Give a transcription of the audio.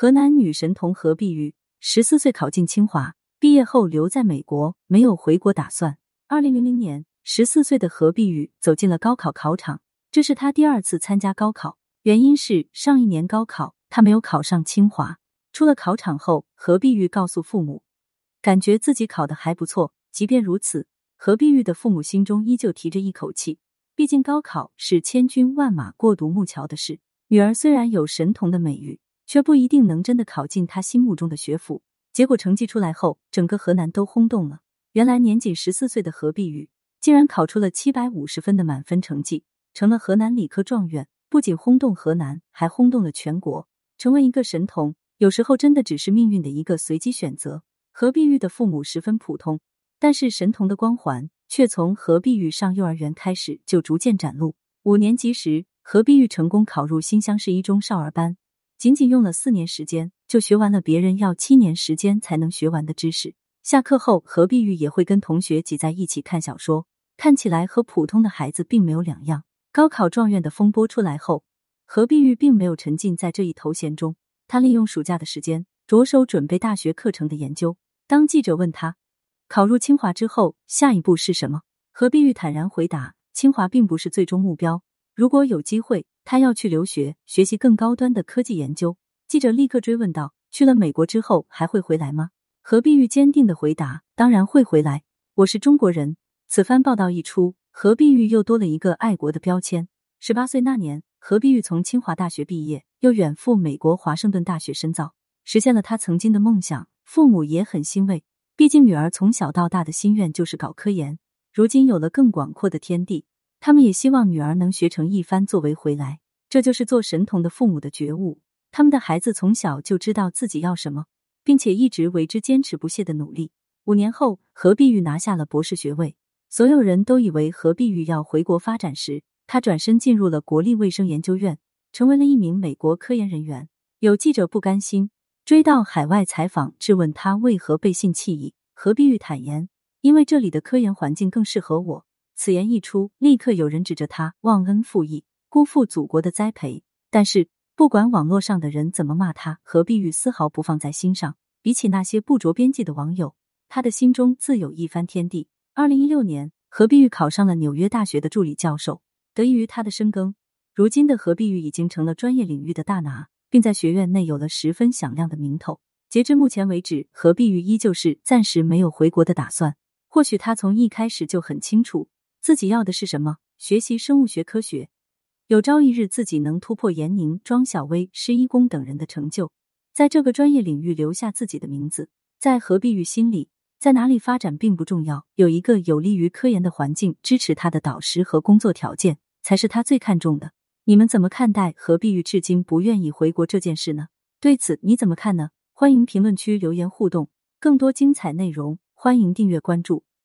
河南女神童何碧玉十四岁考进清华，毕业后留在美国，没有回国打算。二零零零年，十四岁的何碧玉走进了高考考场，这是她第二次参加高考，原因是上一年高考她没有考上清华。出了考场后，何碧玉告诉父母，感觉自己考得还不错。即便如此，何碧玉的父母心中依旧提着一口气，毕竟高考是千军万马过独木桥的事。女儿虽然有神童的美誉。却不一定能真的考进他心目中的学府。结果成绩出来后，整个河南都轰动了。原来年仅十四岁的何碧玉，竟然考出了七百五十分的满分成绩，成了河南理科状元。不仅轰动河南，还轰动了全国。成为一个神童，有时候真的只是命运的一个随机选择。何碧玉的父母十分普通，但是神童的光环却从何碧玉上幼儿园开始就逐渐展露。五年级时，何碧玉成功考入新乡市一中少儿班。仅仅用了四年时间，就学完了别人要七年时间才能学完的知识。下课后，何碧玉也会跟同学挤在一起看小说，看起来和普通的孩子并没有两样。高考状元的风波出来后，何碧玉并没有沉浸在这一头衔中，他利用暑假的时间着手准备大学课程的研究。当记者问他考入清华之后下一步是什么，何碧玉坦然回答：“清华并不是最终目标，如果有机会。”他要去留学，学习更高端的科技研究。记者立刻追问道：“去了美国之后还会回来吗？”何碧玉坚定的回答：“当然会回来，我是中国人。”此番报道一出，何碧玉又多了一个爱国的标签。十八岁那年，何碧玉从清华大学毕业，又远赴美国华盛顿大学深造，实现了他曾经的梦想。父母也很欣慰，毕竟女儿从小到大的心愿就是搞科研，如今有了更广阔的天地。他们也希望女儿能学成一番作为回来，这就是做神童的父母的觉悟。他们的孩子从小就知道自己要什么，并且一直为之坚持不懈的努力。五年后，何碧玉拿下了博士学位。所有人都以为何碧玉要回国发展时，他转身进入了国立卫生研究院，成为了一名美国科研人员。有记者不甘心，追到海外采访，质问他为何背信弃义。何碧玉坦言：“因为这里的科研环境更适合我。”此言一出，立刻有人指着他忘恩负义、辜负祖国的栽培。但是，不管网络上的人怎么骂他，何碧玉丝毫不放在心上。比起那些不着边际的网友，他的心中自有一番天地。二零一六年，何碧玉考上了纽约大学的助理教授。得益于他的深耕，如今的何碧玉已经成了专业领域的大拿，并在学院内有了十分响亮的名头。截至目前为止，何碧玉依旧是暂时没有回国的打算。或许他从一开始就很清楚。自己要的是什么？学习生物学科学，有朝一日自己能突破严宁、庄小薇、施一公等人的成就，在这个专业领域留下自己的名字。在何碧玉心里，在哪里发展并不重要，有一个有利于科研的环境支持他的导师和工作条件，才是他最看重的。你们怎么看待何碧玉至今不愿意回国这件事呢？对此你怎么看呢？欢迎评论区留言互动，更多精彩内容欢迎订阅关注。